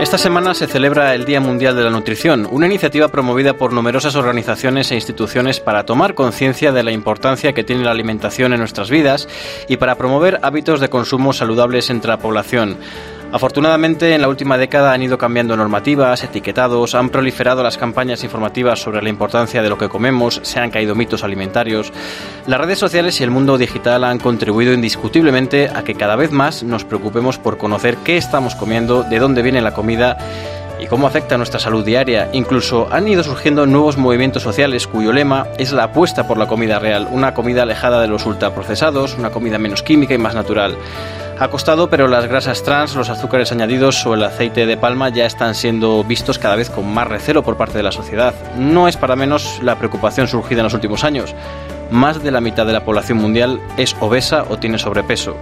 Esta semana se celebra el Día Mundial de la Nutrición, una iniciativa promovida por numerosas organizaciones e instituciones para tomar conciencia de la importancia que tiene la alimentación en nuestras vidas y para promover hábitos de consumo saludables entre la población. Afortunadamente, en la última década han ido cambiando normativas, etiquetados, han proliferado las campañas informativas sobre la importancia de lo que comemos, se han caído mitos alimentarios. Las redes sociales y el mundo digital han contribuido indiscutiblemente a que cada vez más nos preocupemos por conocer qué estamos comiendo, de dónde viene la comida y cómo afecta nuestra salud diaria. Incluso han ido surgiendo nuevos movimientos sociales cuyo lema es la apuesta por la comida real, una comida alejada de los ultraprocesados, una comida menos química y más natural. Ha costado, pero las grasas trans, los azúcares añadidos o el aceite de palma ya están siendo vistos cada vez con más recelo por parte de la sociedad. No es para menos la preocupación surgida en los últimos años. Más de la mitad de la población mundial es obesa o tiene sobrepeso.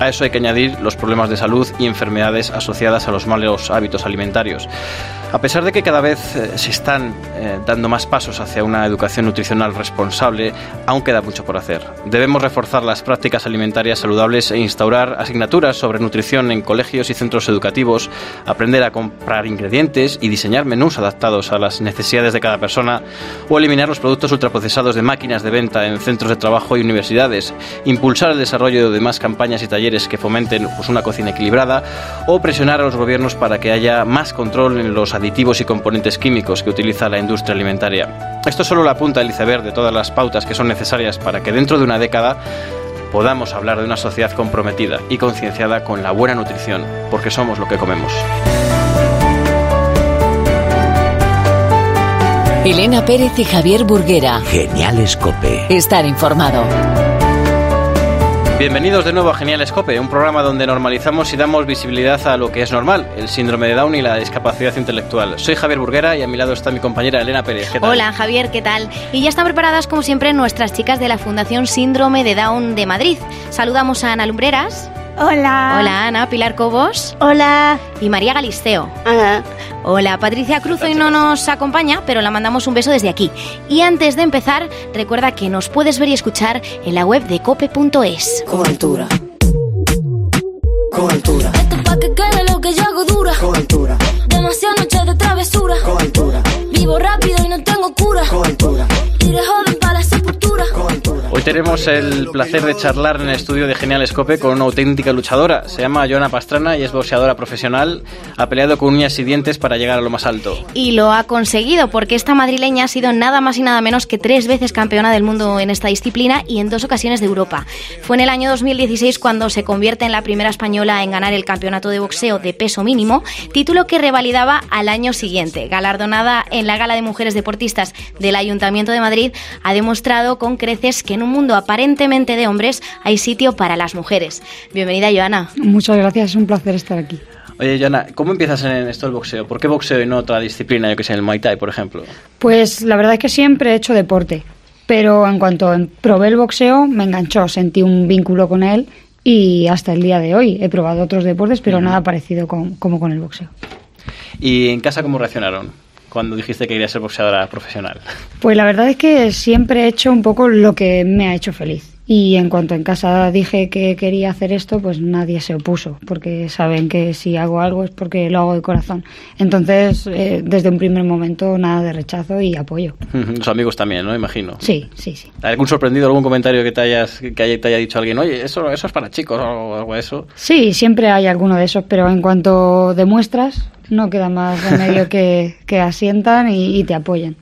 A eso hay que añadir los problemas de salud y enfermedades asociadas a los malos hábitos alimentarios. A pesar de que cada vez eh, se están eh, dando más pasos hacia una educación nutricional responsable, aún queda mucho por hacer. Debemos reforzar las prácticas alimentarias saludables e instaurar asignaturas sobre nutrición en colegios y centros educativos, aprender a comprar ingredientes y diseñar menús adaptados a las necesidades de cada persona o eliminar los productos ultraprocesados de máquinas de venta en centros de trabajo y universidades, impulsar el desarrollo de más campañas y talleres que fomenten pues, una cocina equilibrada o presionar a los gobiernos para que haya más control en los aditivos y componentes químicos que utiliza la industria alimentaria. Esto es solo la punta del iceberg de todas las pautas que son necesarias para que dentro de una década podamos hablar de una sociedad comprometida y concienciada con la buena nutrición, porque somos lo que comemos. Elena Pérez y Javier Burguera. Genial Escope. Estar informado. Bienvenidos de nuevo a Genial Escope, un programa donde normalizamos y damos visibilidad a lo que es normal, el síndrome de Down y la discapacidad intelectual. Soy Javier Burguera y a mi lado está mi compañera Elena Pérez. Hola Javier, ¿qué tal? Y ya están preparadas como siempre nuestras chicas de la Fundación Síndrome de Down de Madrid. Saludamos a Ana Lumbreras. Hola. Hola Ana, Pilar Cobos. Hola. Y María Galisteo. Hola. Hola, Patricia Cruz hoy no nos acompaña, pero la mandamos un beso desde aquí. Y antes de empezar, recuerda que nos puedes ver y escuchar en la web de cope.es. Con altura. Esto pa' que quede lo que yo hago dura. Con altura. Demasiadas noches de travesura. Con altura. Vivo rápido y no tengo cura. Con altura. Iré joven Hoy tenemos el placer de charlar en el estudio de Genial Escope con una auténtica luchadora. Se llama Joana Pastrana y es boxeadora profesional. Ha peleado con uñas y dientes para llegar a lo más alto. Y lo ha conseguido porque esta madrileña ha sido nada más y nada menos que tres veces campeona del mundo en esta disciplina y en dos ocasiones de Europa. Fue en el año 2016 cuando se convierte en la primera española en ganar el campeonato de boxeo de peso mínimo, título que revalidaba al año siguiente. Galardonada en la Gala de Mujeres Deportistas del Ayuntamiento de Madrid, ha demostrado con creces que en un mundo aparentemente de hombres hay sitio para las mujeres. Bienvenida, Joana. Muchas gracias, es un placer estar aquí. Oye, Joana, ¿cómo empiezas en esto del boxeo? ¿Por qué boxeo y no otra disciplina, yo que sé, el Muay Thai, por ejemplo? Pues la verdad es que siempre he hecho deporte, pero en cuanto probé el boxeo me enganchó, sentí un vínculo con él y hasta el día de hoy he probado otros deportes, pero nada parecido con, como con el boxeo. ¿Y en casa cómo reaccionaron? Cuando dijiste que querías ser boxeadora profesional? Pues la verdad es que siempre he hecho un poco lo que me ha hecho feliz. Y en cuanto en casa dije que quería hacer esto, pues nadie se opuso, porque saben que si hago algo es porque lo hago de corazón. Entonces, eh, desde un primer momento, nada de rechazo y apoyo. Los amigos también, ¿no? Imagino. Sí, sí, sí. ¿Algún sorprendido, algún comentario que te, hayas, que te haya dicho alguien, oye, eso, eso es para chicos o algo de eso? Sí, siempre hay alguno de esos, pero en cuanto demuestras, no queda más remedio que, que asientan y, y te apoyen.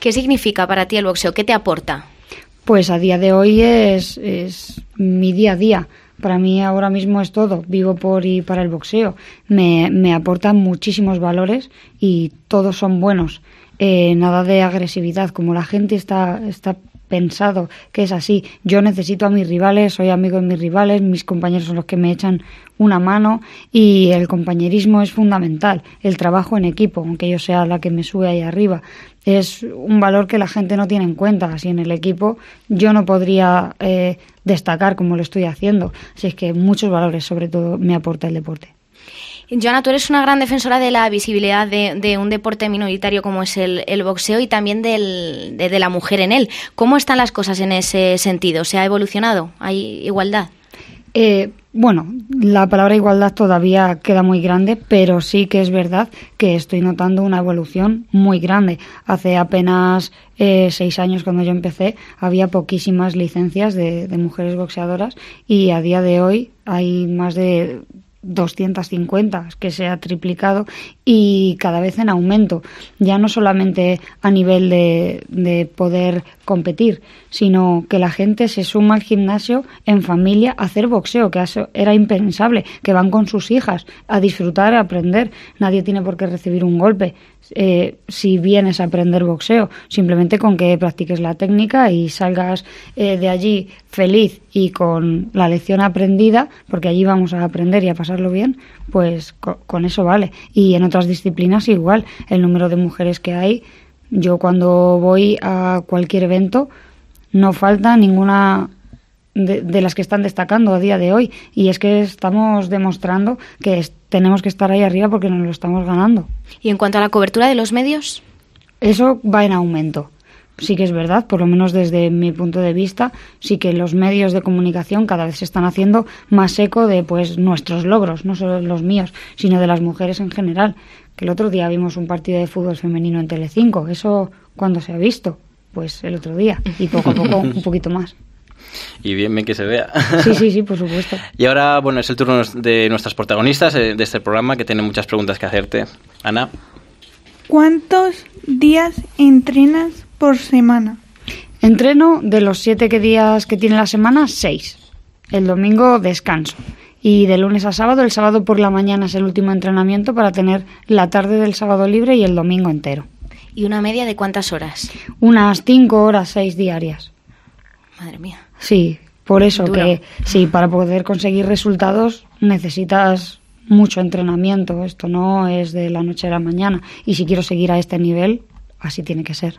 ¿Qué significa para ti el boxeo? ¿Qué te aporta? Pues a día de hoy es, es, mi día a día. Para mí ahora mismo es todo. Vivo por y para el boxeo. Me, me aportan muchísimos valores y todos son buenos. Eh, nada de agresividad. Como la gente está, está pensado que es así. Yo necesito a mis rivales, soy amigo de mis rivales, mis compañeros son los que me echan una mano y el compañerismo es fundamental, el trabajo en equipo, aunque yo sea la que me sube ahí arriba, es un valor que la gente no tiene en cuenta. Así en el equipo yo no podría eh, destacar como lo estoy haciendo. Así es que muchos valores, sobre todo, me aporta el deporte. Joana, tú eres una gran defensora de la visibilidad de, un deporte minoritario como es el, boxeo y también de, la mujer en él. ¿Cómo están las cosas en ese sentido? ¿Se ha evolucionado? ¿Hay igualdad? Eh, bueno, la palabra igualdad todavía queda muy grande, pero sí que es verdad que estoy notando una evolución muy grande. Hace apenas eh, seis años, cuando yo empecé, había poquísimas licencias de mujeres boxeadoras y a día de hoy hay más de 250, que se ha triplicado y cada vez en aumento, ya no solamente a nivel de, de, poder competir, sino que la gente se suma al gimnasio en familia a hacer boxeo, que era impensable, que van con sus hijas a disfrutar, a aprender, nadie tiene por qué recibir un golpe, eh, si vienes a aprender boxeo, simplemente con que practiques la técnica y salgas eh, de allí feliz y con la lección aprendida, porque allí vamos a aprender y a pasarlo bien, pues con eso vale. Y en otras disciplinas igual, el número de mujeres que hay, yo cuando voy a cualquier evento, no falta ninguna de, las que están destacando a día de hoy. Y es que estamos demostrando que tenemos que estar ahí arriba porque nos lo estamos ganando. ¿Y en cuanto a la cobertura de los medios? Eso va en aumento. Sí que es verdad, por lo menos desde mi punto de vista, sí que los medios de comunicación cada vez se están haciendo más eco de pues nuestros logros, no solo los míos, sino de las mujeres en general. Que el otro día vimos un partido de fútbol femenino en Telecinco, eso cuando se ha visto, pues el otro día y poco a poco un poquito más y bien, bien que se vea. Sí, sí, sí, por supuesto. Y ahora, bueno, es el turno de nuestras protagonistas eh, de este programa que tienen muchas preguntas que hacerte. Ana. ¿Cuántos días entrenas por semana? Entreno de los siete días que tiene la semana, seis. El domingo descanso. Y de lunes a sábado, el sábado por la mañana es el último entrenamiento para tener la tarde del sábado libre y el domingo entero. ¿Y una media de cuántas horas? Unas cinco horas, seis diarias. Madre mía. Sí, por eso que sí, para poder conseguir resultados necesitas mucho entrenamiento. Esto no es de la noche a la mañana. Y si quiero seguir a este nivel, así tiene que ser.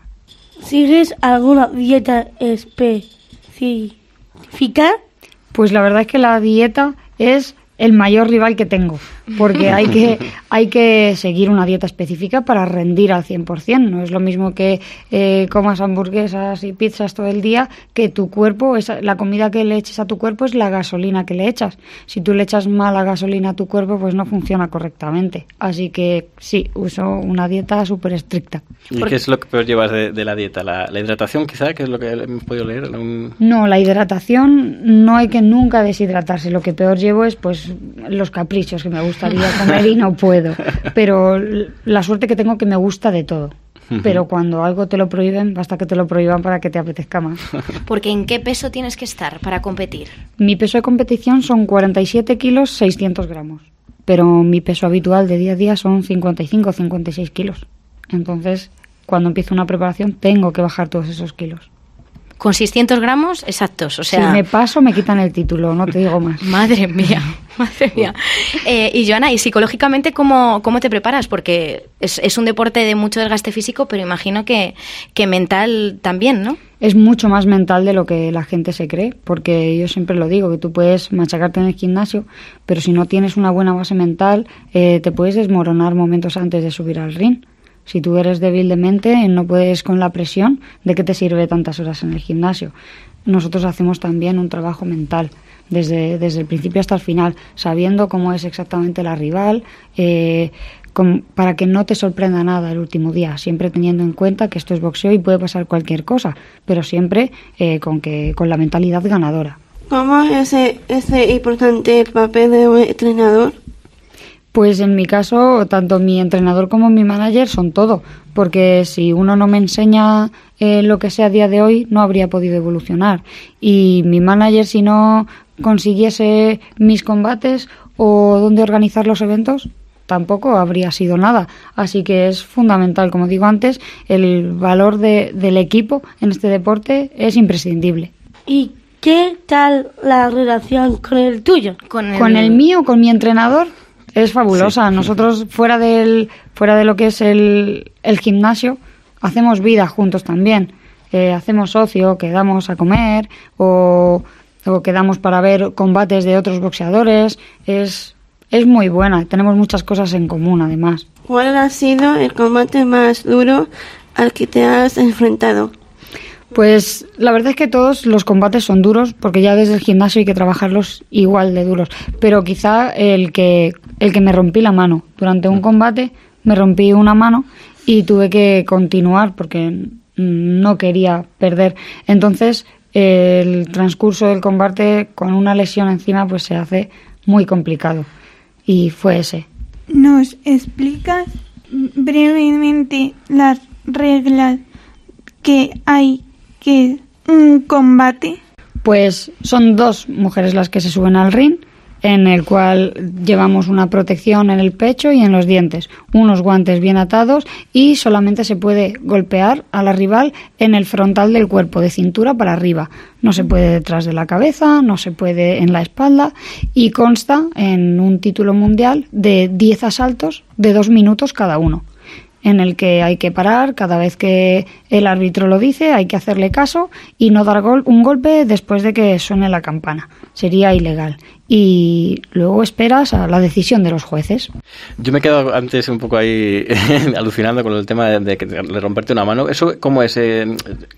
¿Sigues alguna dieta específica? Pues la verdad es que la dieta es el mayor rival que tengo, porque hay que, hay que seguir una dieta específica para rendir al 100%. No es lo mismo que eh, comas hamburguesas y pizzas todo el día, que tu cuerpo, esa, la comida que le eches a tu cuerpo es la gasolina que le echas. Si tú le echas mala gasolina a tu cuerpo, pues no funciona correctamente. Así que sí, uso una dieta súper estricta. ¿Y qué es lo que peor llevas de, la dieta? ¿La, hidratación quizá, que es lo que hemos podido leer? No, la hidratación no hay que nunca deshidratarse. Lo que peor llevo es pues los caprichos que me gustaría comer y no puedo. Pero la suerte que tengo que me gusta de todo. Pero cuando algo te lo prohíben, basta que te lo prohíban para que te apetezca más. Porque ¿en qué peso tienes que estar para competir? Mi peso de competición son 47 kilos 600 gramos. Pero mi peso habitual de día a día son 55 56 kilos. Entonces, cuando empiezo una preparación, tengo que bajar todos esos kilos con 600 gramos exactos. O sea, si me paso, me quitan el título, no te digo más. Madre mía, madre mía. Eh, y Joana, ¿y psicológicamente cómo, cómo te preparas? Porque es, es, un deporte de mucho desgaste físico, pero imagino que, que mental también, ¿no? Es mucho más mental de lo que la gente se cree, porque yo siempre lo digo, que tú puedes machacarte en el gimnasio, pero si no tienes una buena base mental, eh, te puedes desmoronar momentos antes de subir al ring. Si tú eres débil de mente, no puedes con la presión, ¿de qué te sirve tantas horas en el gimnasio? Nosotros hacemos también un trabajo mental, desde, desde el principio hasta el final, sabiendo cómo es exactamente la rival, eh, para que no te sorprenda nada el último día, siempre teniendo en cuenta que esto es boxeo y puede pasar cualquier cosa, pero siempre eh, con, que, con la mentalidad ganadora. ¿Cómo es ese, ese importante el papel de entrenador? Pues en mi caso, tanto mi entrenador como mi manager son todo, porque si uno no me enseña eh, lo que sea a día de hoy, no habría podido evolucionar. Y mi manager, si no consiguiese mis combates o dónde organizar los eventos, tampoco habría sido nada. Así que es fundamental, como digo antes, el valor de, del equipo en este deporte es imprescindible. ¿Y qué tal la relación con el tuyo? Con el, ¿Con el mío, con mi entrenador? Es fabulosa. Nosotros fuera del fuera de lo que es el, el gimnasio hacemos vida juntos también. Eh, hacemos ocio, quedamos a comer o, o, quedamos para ver combates de otros boxeadores. Es, es muy buena. Tenemos muchas cosas en común además. ¿Cuál ha sido el combate más duro al que te has enfrentado? Pues la verdad es que todos los combates son duros porque ya desde el gimnasio hay que trabajarlos igual de duros. Pero quizá el que, el que me rompí la mano. Durante un combate me rompí una mano y tuve que continuar porque no quería perder. Entonces el transcurso del combate con una lesión encima pues se hace muy complicado. Y fue ese. ¿Nos explicas brevemente las reglas que hay un combate? Pues son dos mujeres las que se suben al ring, en el cual llevamos una protección en el pecho y en los dientes, unos guantes bien atados y solamente se puede golpear a la rival en el frontal del cuerpo, de cintura para arriba. No se puede detrás de la cabeza, no se puede en la espalda y consta en un título mundial de 10 asaltos de dos minutos cada uno en el que hay que parar cada vez que el árbitro lo dice, hay que hacerle caso y no dar gol un golpe después de que suene la campana. Sería ilegal y luego esperas a la decisión de los jueces. Yo me he quedado antes un poco ahí alucinando con el tema de, le romperte una mano. ¿Eso cómo es? Eh,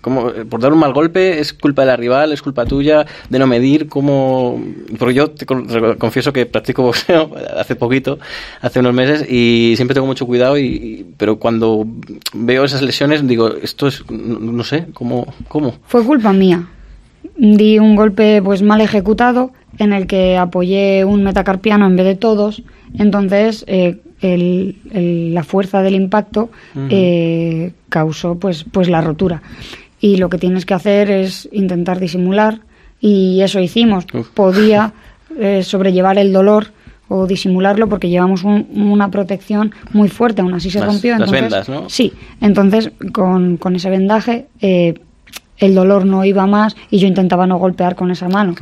¿cómo, ¿Por dar un mal golpe es culpa de la rival, es culpa tuya, de no medir? ¿Cómo? Porque yo te confieso que practico boxeo hace poquito, hace unos meses, y siempre tengo mucho cuidado, y, pero cuando veo esas lesiones digo, esto es, no, sé, ¿cómo, ¿cómo? Fue culpa mía. Di un golpe pues mal ejecutado en el que apoyé un metacarpiano en vez de todos, entonces eh, la fuerza del impacto eh, causó pues, pues la rotura. Y lo que tienes que hacer es intentar disimular y eso hicimos. Podía eh, sobrellevar el dolor o disimularlo porque llevamos una protección muy fuerte, aún así se rompió. Entonces, las vendas, ¿no? Sí, entonces con, con ese vendaje el dolor no iba más y yo intentaba no golpear con esa mano.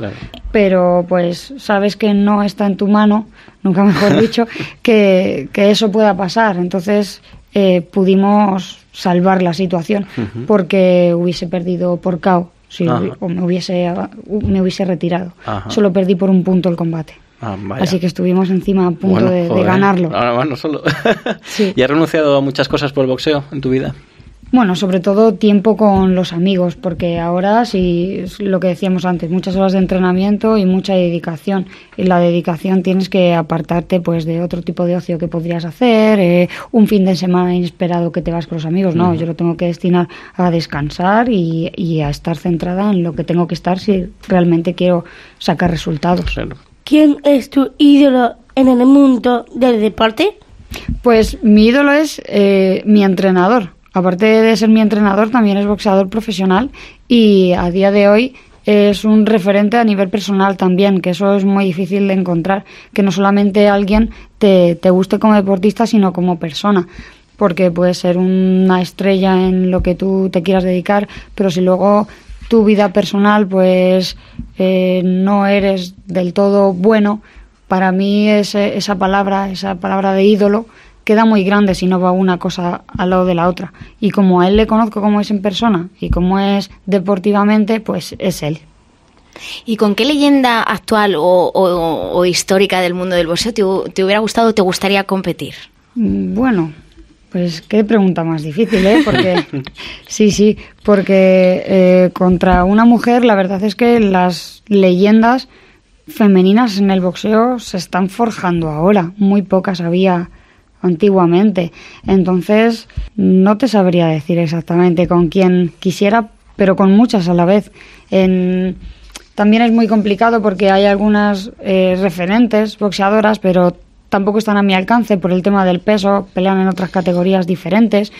Pero pues sabes que no está en tu mano, nunca mejor dicho, que, eso pueda pasar. Entonces eh, pudimos salvar la situación porque hubiese perdido por KO si o me hubiese, me hubiese retirado. Solo perdí por un punto el combate. Ah, Así que estuvimos encima a punto de, ganarlo. Ahora, solo. ¿Y has renunciado a muchas cosas por el boxeo en tu vida? Bueno, sobre todo tiempo con los amigos, porque ahora sí es lo que decíamos antes, muchas horas de entrenamiento y mucha dedicación. Y la dedicación tienes que apartarte pues de otro tipo de ocio que podrías hacer, eh, un fin de semana inesperado que te vas con los amigos. No, yo lo tengo que destinar a descansar y, y, a estar centrada en lo que tengo que estar si realmente quiero sacar resultados. ¿Quién es tu ídolo en el mundo del deporte? Pues mi ídolo es eh, mi entrenador aparte de ser mi entrenador, también es boxeador profesional y a día de hoy es un referente a nivel personal también, que eso es muy difícil de encontrar, que no solamente alguien te, te guste como deportista, sino como persona, porque puede ser una estrella en lo que tú te quieras dedicar, pero si luego tu vida personal pues eh, no eres del todo bueno, para mí esa palabra, esa palabra de ídolo, queda muy grande si no va una cosa al lado de la otra. Y como a él le conozco como es en persona y como es deportivamente, pues es él. ¿Y con qué leyenda actual o, histórica del mundo del boxeo te, hubiera gustado o te gustaría competir? Mm, bueno, pues qué pregunta más difícil, ¿eh? Porque sí, sí, porque eh, contra una mujer la verdad es que las leyendas femeninas en el boxeo se están forjando ahora. Muy pocas había antiguamente. Entonces, no te sabría decir exactamente con quién quisiera, pero con muchas a la vez. En, también es muy complicado porque hay algunas eh, referentes boxeadoras, pero tampoco están a mi alcance por el tema del peso, pelean en otras categorías diferentes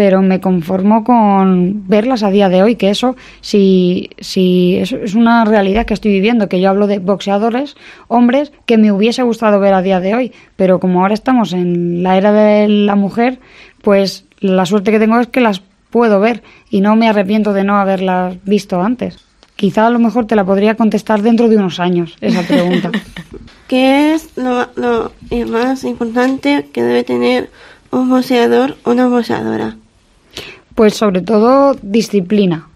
pero me conformo con verlas a día de hoy, que eso si, si es, es una realidad que estoy viviendo, que yo hablo de boxeadores, hombres, que me hubiese gustado ver a día de hoy, pero como ahora estamos en la era de la mujer, pues la suerte que tengo es que las puedo ver y no me arrepiento de no haberlas visto antes. Quizá a lo mejor te la podría contestar dentro de unos años, esa pregunta. ¿Qué es lo, lo más importante que debe tener un boxeador o una boxeadora? Pues sobre todo disciplina.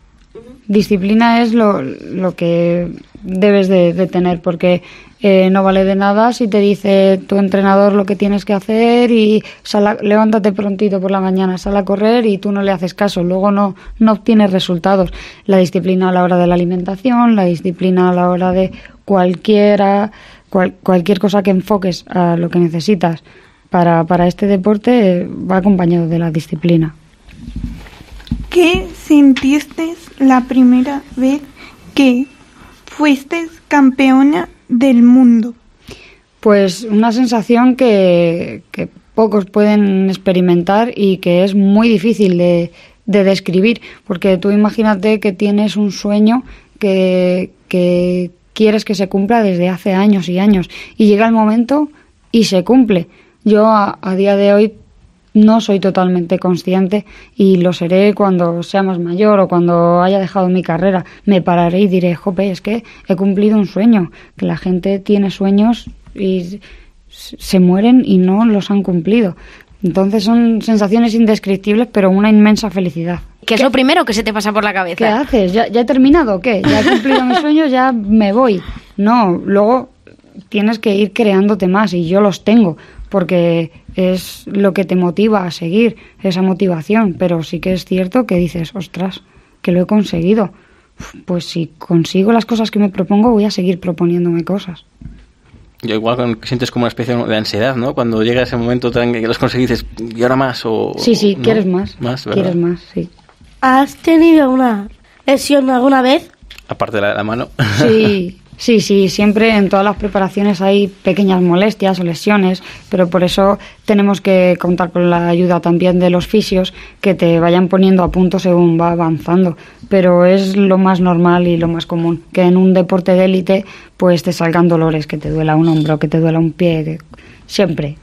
disciplina es lo, lo que debes de, de tener, porque eh, no vale de nada si te dice tu entrenador lo que tienes que hacer y sal a- levántate prontito por la mañana, sal a correr y tú no le haces caso, luego no, no obtienes resultados. La disciplina a la hora de la alimentación, la disciplina a la hora de cualquiera, cual- cualquier cosa que enfoques a lo que necesitas para, para este deporte eh, va acompañado de la disciplina. ¿Qué sentiste la primera vez que fuiste campeona del mundo? Pues una sensación que, que pocos pueden experimentar y que es muy difícil de, de describir, porque tú imagínate que tienes un sueño que, quieres que se cumpla desde hace años y años y llega el momento y se cumple. Yo a día de hoy no soy totalmente consciente y lo seré cuando sea más mayor o cuando haya dejado mi carrera. Me pararé y diré, jope, es que he cumplido un sueño, que la gente tiene sueños y se mueren y no los han cumplido. Entonces son sensaciones indescriptibles, pero una inmensa felicidad. ¿Qué es lo primero que se te pasa por la ¿Qué cabeza? haces? ¿Ya, ya he terminado qué? ¿Ya he cumplido mi sueño? ¿Ya me voy? No, luego tienes que ir creándote más y yo los tengo porque es lo que te motiva a seguir, esa motivación. Pero sí que es cierto que dices, ostras, que lo he conseguido. Pues si consigo las cosas que me propongo, voy a seguir proponiéndome cosas. Yo igual sientes como una especie de ansiedad, ¿no? Cuando llega ese momento tan que los conseguís, dices, ¿y ahora más? O, Sí, sí, ¿no? quieres más. Más, ¿verdad? quieres más, sí. ¿Has tenido una lesión alguna vez? Aparte de la, la mano. Sí, sí, sí, siempre en todas las preparaciones hay pequeñas molestias o lesiones, pero por eso tenemos que contar con la ayuda también de los fisios que te vayan poniendo a punto según va avanzando. Pero es lo más normal y lo más común, que en un deporte de élite pues te salgan dolores, que te duela un hombro, que te duela un pie, que- siempre.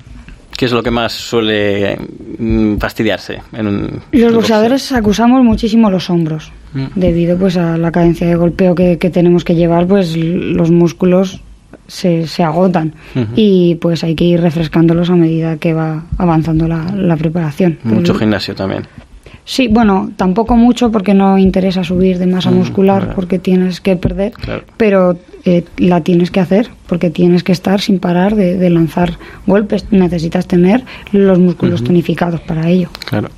¿Qué es lo que más suele mm, fastidiarse? En un, Los boxeadores acusamos muchísimo los hombros, Mm. debido pues a la cadencia de golpeo que, que tenemos que llevar, pues los músculos se, se agotan y pues hay que ir refrescándolos a medida que va avanzando la, la preparación. Mucho gimnasio también. Sí, bueno, tampoco mucho porque no interesa subir de masa Mm, muscular claro. porque tienes que perder, Claro. pero eh, la tienes que hacer porque tienes que estar sin parar de, de lanzar golpes. Necesitas tener los músculos tonificados para ello. Claro.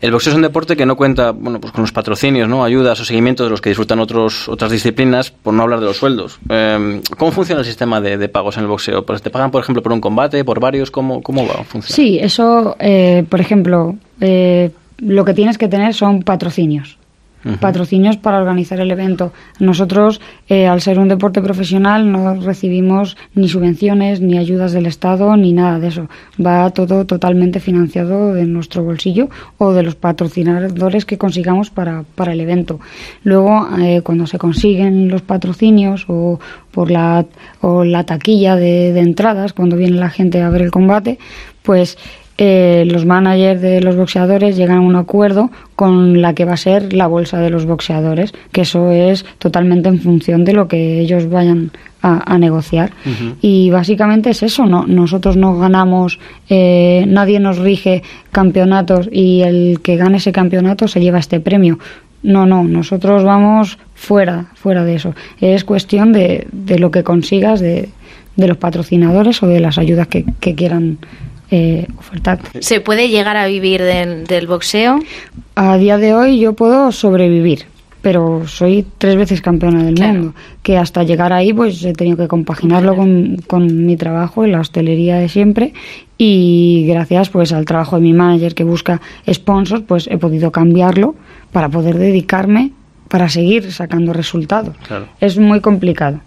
El boxeo es un deporte que no cuenta bueno, pues con los patrocinios, ¿no? ayudas o seguimientos de los que disfrutan otros, otras disciplinas, por no hablar de los sueldos. Eh, ¿Cómo funciona el sistema de, pagos en el boxeo? Pues ¿Te pagan, por ejemplo, por un combate, por varios? ¿Cómo, cómo va? Funciona? Sí, eso, eh, por ejemplo, eh, lo que tienes que tener son patrocinios. Patrocinios para organizar el evento. Nosotros, eh, al ser un deporte profesional, no recibimos ni subvenciones, ni ayudas del Estado, ni nada de eso. Va todo totalmente financiado de nuestro bolsillo o de los patrocinadores que consigamos para, para el evento. Luego, eh, cuando se consiguen los patrocinios o por la, o la taquilla de entradas, cuando viene la gente a ver el combate, pues eh, los managers de los boxeadores llegan a un acuerdo con la que va a ser la bolsa de los boxeadores, que eso es totalmente en función de lo que ellos vayan a, a negociar. Y básicamente es eso, no, nosotros no ganamos, eh, nadie nos rige campeonatos y el que gane ese campeonato se lleva este premio. No, no, nosotros vamos fuera, fuera de eso. Es cuestión de, de lo que consigas de, de los patrocinadores o de las ayudas que, que quieran eh, ofertar. ¿Se puede llegar a vivir del, del boxeo? A día de hoy yo puedo sobrevivir, pero soy tres veces campeona del Claro. mundo, que hasta llegar ahí pues he tenido que compaginarlo con, con mi trabajo en la hostelería de siempre y gracias pues al trabajo de mi manager que busca sponsors pues he podido cambiarlo para poder dedicarme para seguir sacando resultados. Claro. Es muy complicado.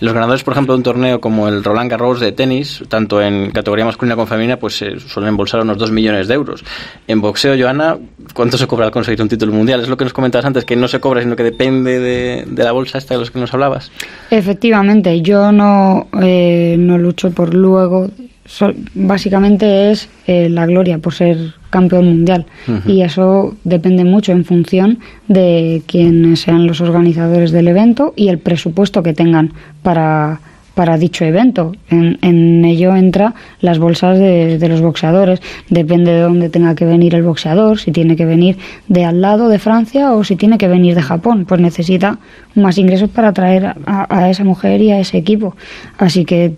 Los ganadores, por ejemplo, de un torneo como el Roland Garros de tenis, tanto en categoría masculina como femenina, pues eh, suelen embolsar unos 2 millones de euros. En boxeo, Joana, ¿cuánto se cobra al conseguir un título mundial? Es lo que nos comentabas antes, que no se cobra, sino que depende de, de la bolsa esta de los que nos hablabas. Efectivamente, yo no, eh, no lucho por luego. So- básicamente es eh, la gloria por ser campeón mundial. Y eso depende mucho en función de quiénes sean los organizadores del evento y el presupuesto que tengan para, para dicho evento. En, en ello entra las bolsas de, de los boxeadores. Depende de dónde tenga que venir el boxeador, si tiene que venir de al lado de Francia o si tiene que venir de Japón. Pues necesita más ingresos para traer a, a esa mujer y a ese equipo. Así que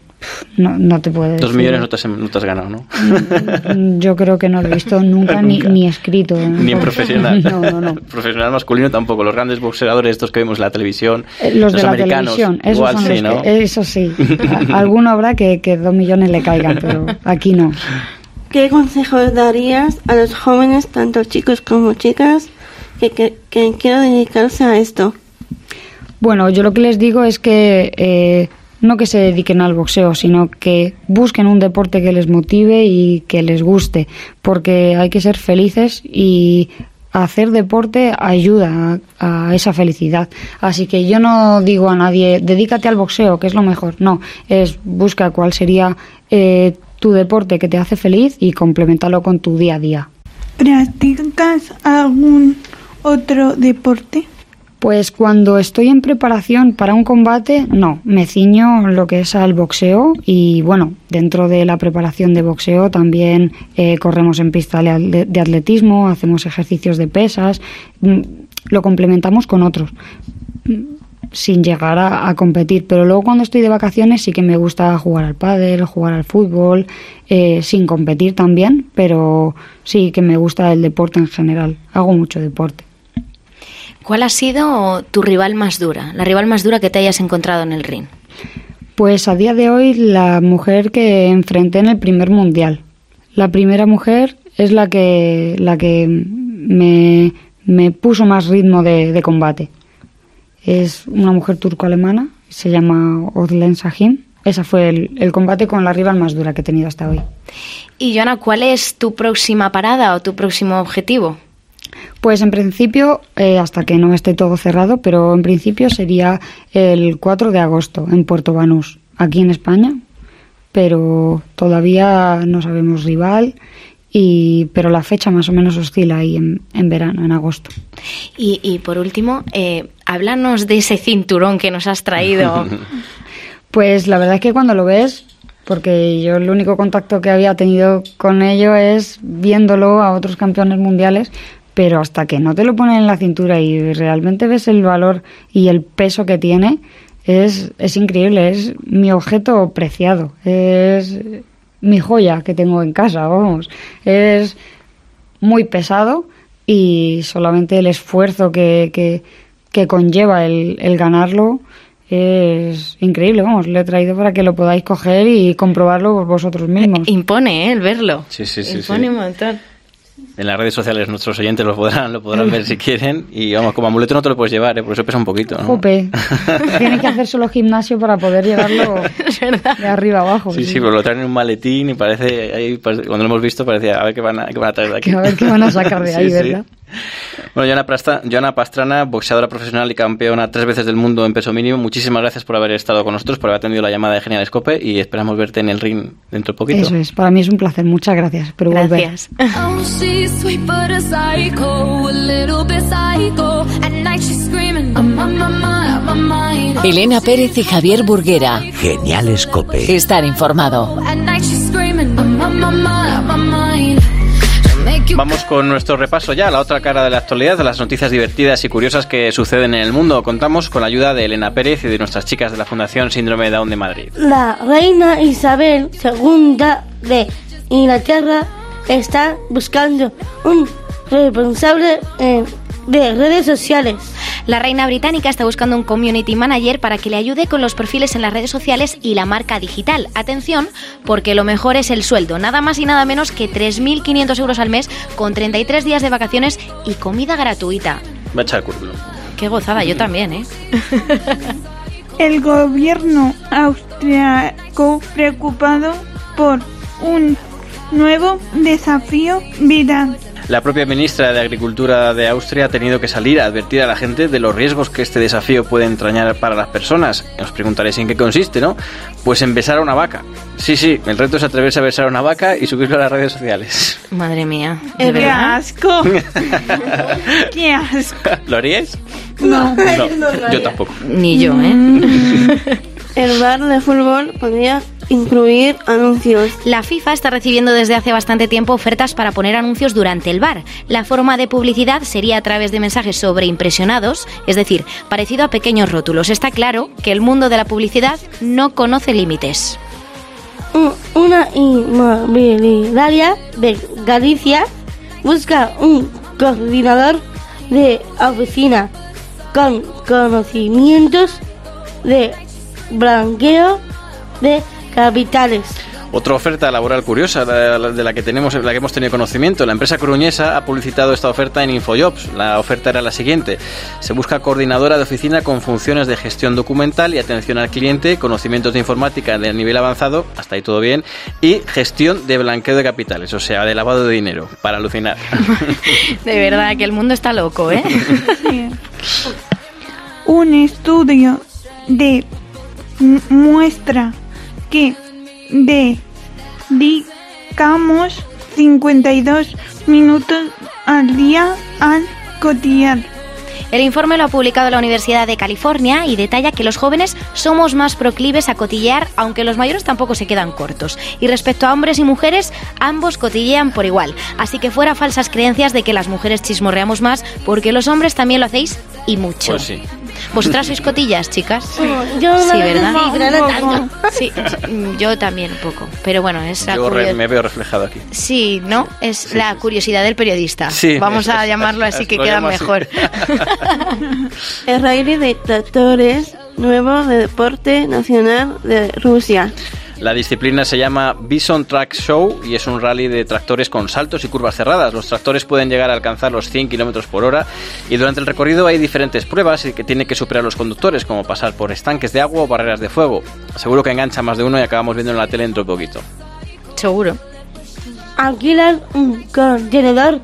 no, no te puedo Dos millones no te, has, no te has ganado, ¿no? Yo creo que no lo he visto nunca, Ni, Nunca. ni escrito. Ni en profesional. No, no, no. Profesional masculino tampoco. Los grandes boxeadores estos que vemos en la televisión. Eh, Los, de la americanos, televisión, esos igual son sí, los ¿no? que, eso sí. Alguno habrá que, que dos millones le caigan, pero aquí no. ¿Qué consejos darías a los jóvenes, tanto chicos como chicas, que, que, que quieran dedicarse a esto? Bueno, yo lo que les digo es que eh, no que se dediquen al boxeo, sino que busquen un deporte que les motive y que les guste, porque hay que ser felices y hacer deporte ayuda a, esa felicidad. Así que yo no digo a nadie, dedícate al boxeo, que es lo mejor. No, es busca cuál sería eh, tu deporte que te hace feliz y complementalo con tu día a día. ¿Practicas algún otro deporte? Pues cuando estoy en preparación para un combate, no, me ciño lo que es al boxeo y bueno, dentro de la preparación de boxeo también eh, corremos en pista de atle- de atletismo, hacemos ejercicios de pesas, mm, lo complementamos con otros mm, sin llegar a, a competir, pero luego cuando estoy de vacaciones sí que me gusta jugar al pádel, jugar al fútbol, eh, sin competir también, pero sí que me gusta el deporte en general, hago mucho deporte. ¿Cuál ha sido tu rival más dura? La rival más dura que te hayas encontrado en el ring. Pues a día de hoy la mujer que enfrenté en el primer mundial. La primera mujer es la que, la que me, me puso más ritmo de, de combate. Es una mujer turco-alemana, se llama Odlen Sahim. Esa fue el, el combate con la rival más dura que he tenido hasta hoy. Y Joana, ¿cuál es tu próxima parada o tu próximo objetivo? Pues en principio, eh, hasta que no esté todo cerrado, pero en principio sería el 4 de agosto en Puerto Banús, aquí en España, pero todavía no sabemos rival, y, pero la fecha más o menos oscila ahí en, en verano, en agosto. Y, y por último, eh, háblanos de ese cinturón que nos has traído. Pues la verdad es que cuando lo ves, porque yo el único contacto que había tenido con ello es viéndolo a otros campeones mundiales, pero hasta que no te lo ponen en la cintura y realmente ves el valor y el peso que tiene, es, es increíble, es mi objeto preciado, es mi joya que tengo en casa, vamos, es muy pesado y solamente el esfuerzo que, que, que conlleva el, el ganarlo es increíble, vamos, lo he traído para que lo podáis coger y comprobarlo por vosotros mismos. Impone, ¿eh? El verlo. Sí, sí, sí, Impone sí. un montón. En las redes sociales nuestros oyentes lo podrán, lo podrán ver si quieren. Y vamos, como amuleto no te lo puedes llevar, ¿eh? por eso pesa un poquito. ¿no? Jope, tienes que hacer solo gimnasio para poder llevarlo de arriba abajo. Sí, sí, pero lo traen en un maletín y parece, ahí, parece- cuando lo hemos visto parecía, a ver qué van a, qué van a traer de aquí. A ver qué van a sacar de ahí, ¿verdad? Bueno, Joana, Prasta- Joana Pastrana, boxeadora profesional y campeona tres veces del mundo en peso mínimo, muchísimas gracias por haber estado con nosotros, por haber atendido la llamada de Genial Scope y esperamos verte en el ring dentro de poquito. Eso es, para mí es un placer, muchas gracias. Espero. Gracias. Elena Pérez y Javier Burguera. Genial Escope. Estar informado. Vamos con nuestro repaso ya, a la otra cara de la actualidad, de las noticias divertidas y curiosas que suceden en el mundo. Contamos con la ayuda de Elena Pérez y de nuestras chicas de la Fundación Síndrome de Down de Madrid. La reina Isabel II de Inglaterra está buscando un responsable eh, de redes sociales. La reina británica está buscando un community manager para que le ayude con los perfiles en las redes sociales y la marca digital. Atención, porque lo mejor es el sueldo, nada más y nada menos que 3.500 euros al mes con 33 días de vacaciones y comida gratuita. Va a echar el currículum. Qué gozada, yo también, ¿eh? El gobierno austriaco preocupado por un nuevo desafío viral. La propia ministra de Agricultura de Austria ha tenido que salir a advertir a la gente de los riesgos que este desafío puede entrañar para las personas. Os preguntaréis en qué consiste, ¿no? Pues en besar a una vaca. Sí, sí, el reto es atreverse a besar a una vaca y subirlo a las redes sociales. Madre mía. ¿de ¡Qué verdad? asco! ¡Qué asco! ¿Lo haríais? No. No, yo tampoco. Ni yo, ¿eh? el bar de fútbol podría incluir anuncios. La FIFA está recibiendo desde hace bastante tiempo ofertas para poner anuncios durante el bar. La forma de publicidad sería a través de mensajes sobreimpresionados, es decir, parecido a pequeños rótulos. Está claro que el mundo de la publicidad no conoce límites. Un- Una inmobiliaria de Galicia busca un coordinador de oficina con conocimientos de blanqueo de capitales. Otra oferta laboral curiosa de la que tenemos, la que hemos tenido conocimiento. La empresa coruñesa ha publicitado esta oferta en Infojobs. La oferta era la siguiente: se busca coordinadora de oficina con funciones de gestión documental y atención al cliente, conocimientos de informática de nivel avanzado, hasta ahí todo bien, y gestión de blanqueo de capitales, o sea, de lavado de dinero, para alucinar. De verdad que el mundo está loco, ¿eh? Un estudio de mu- muestra que dedicamos 52 minutos al día al cotillar. El informe lo ha publicado la Universidad de California y detalla que los jóvenes somos más proclives a cotillear, aunque los mayores tampoco se quedan cortos. Y respecto a hombres y mujeres, ambos cotillean por igual. Así que fuera falsas creencias de que las mujeres chismorreamos más, porque los hombres también lo hacéis y mucho. Pues sí. ¿Vosotras sois cotillas, chicas? Yo Sí, vez ¿verdad? sí, pero no tanto. Sí, yo también un poco. Pero bueno, es la Yo me veo reflejado aquí. Sí, ¿no? Es la curiosidad del periodista. Sí, Vamos a llamarlo es- así que queda mejor. El rally de tractores nuevo de deporte nacional de Rusia. La disciplina se llama Bison Track Show y es un rally de tractores con saltos y curvas cerradas. Los tractores pueden llegar a alcanzar los 100 kilómetros por hora y durante el recorrido hay diferentes pruebas y que tienen que superar los conductores, como pasar por estanques de agua o barreras de fuego. Seguro que engancha más de uno y acabamos viendo en la tele dentro de poquito. Seguro. Alquilan un contenedor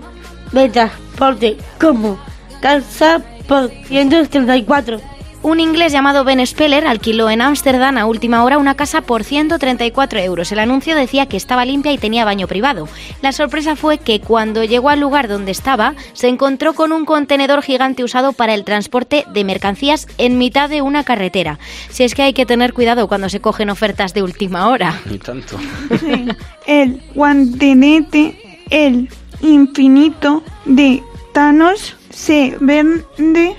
de transporte como calza por 134. Un inglés llamado Ben Speller alquiló en Ámsterdam a última hora una casa por 134 euros. El anuncio decía que estaba limpia y tenía baño privado. La sorpresa fue que cuando llegó al lugar donde estaba, se encontró con un contenedor gigante usado para el transporte de mercancías en mitad de una carretera. Si es que hay que tener cuidado cuando se cogen ofertas de última hora. Ni tanto. Sí. El guantelete, el infinito de Thanos se vende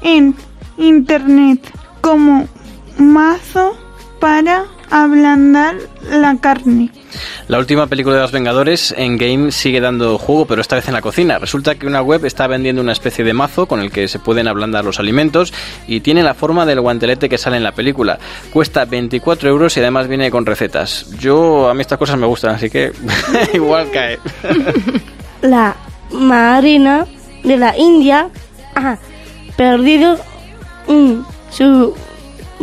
en internet como mazo para ablandar la carne. La última película de los Vengadores, Endgame, sigue dando juego, pero esta vez en la cocina. Resulta que una web está vendiendo una especie de mazo con el que se pueden ablandar los alimentos y tiene la forma del guantelete que sale en la película. Cuesta 24 euros y además viene con recetas. Yo, a mí estas cosas me gustan, así que igual cae. La Marina de la India ha perdido un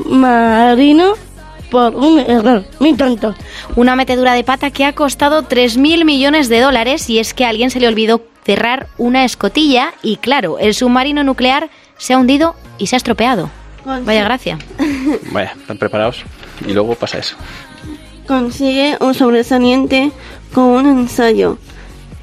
submarino por un error. Muy tonto. Una metedura de pata que ha costado 3.000 millones de dólares y es que a alguien se le olvidó cerrar una escotilla y claro, el submarino nuclear se ha hundido y se ha estropeado. Vaya gracia. Vaya, están preparados. Y luego pasa eso. Consigue un sobresaliente con un ensayo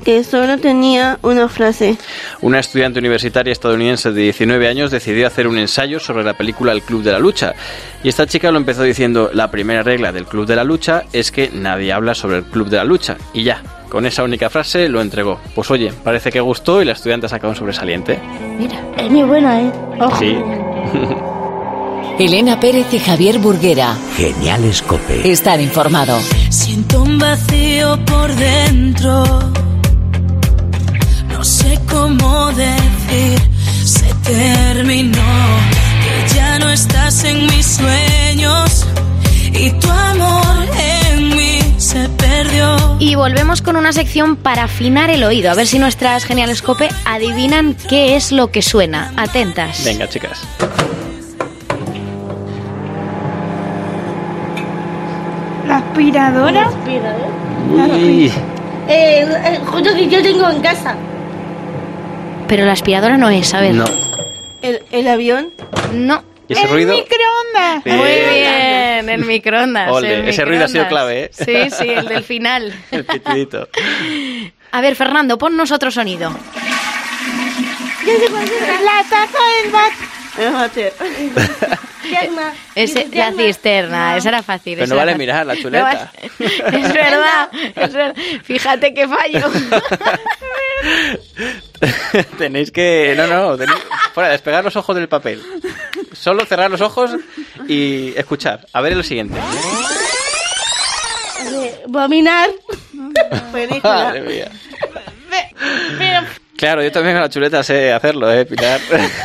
que solo tenía una frase. Una estudiante universitaria estadounidense de 19 años decidió hacer un ensayo sobre la película El Club de la Lucha. Y esta chica lo empezó diciendo, la primera regla del Club de la Lucha es que nadie habla sobre el Club de la Lucha. Y ya, con esa única frase lo entregó. Pues oye, parece que gustó y la estudiante ha sacado un sobresaliente. Mira. Es muy buena, ¿eh? Ojo. Sí. Elena Pérez y Javier Burguera. Genial Escope. Estar informado. Siento un vacío por dentro. No sé cómo decir, se terminó. Que ya no estás en mis sueños y tu amor en mí se perdió. Y volvemos con una sección para afinar el oído, a ver si nuestras genialescope adivinan qué es lo que suena. Atentas. Venga, chicas. La aspiradora. Uy. Eh, eh, justo que yo tengo en casa. Pero la aspiradora no es, a ver. No. El, el avión. No. ¿Y ese el ruido? microondas. Bien. Muy bien, el microondas. Ole, el ese ruido ha sido clave, ¿eh? Sí, sí, el del final. El pitidito. A ver, Fernando, ponnos otro sonido. La taza del bat. El váter. cisterna. La cisterna, esa era fácil. Pero no vale fácil. mirar la No chuleta. vas- es verdad, es verdad. Fíjate qué fallo. tenéis que... No, no, tenéis... Fuera, despegar los ojos del papel. Solo cerrar los ojos y escuchar. A ver el siguiente. Eh, Vominar. Madre mía. Claro, yo también con la chuleta sé hacerlo, ¿eh, Pilar?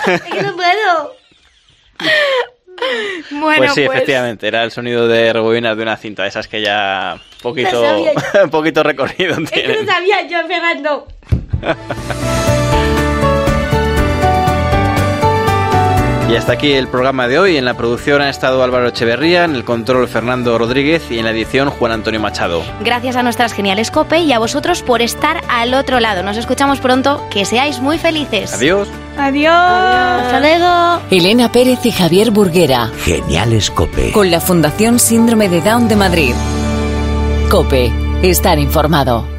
Es que no puedo. Bueno, pues sí, efectivamente, era el sonido de rebobinas de una cinta, esas que ya poquito, poquito recorrido Es que tienen. no sabía yo, Fernando. Y hasta aquí el programa de hoy. En la producción ha estado Álvaro Echeverría, en el control Fernando Rodríguez y en la edición Juan Antonio Machado. Gracias a nuestras geniales COPE y a vosotros por estar al otro lado. Nos escuchamos pronto. Que seáis muy felices. Adiós. Adiós. Hasta luego. Elena Pérez y Javier Burguera. Geniales Cope. Con la Fundación Síndrome de Down de Madrid. Cope. Estar informado.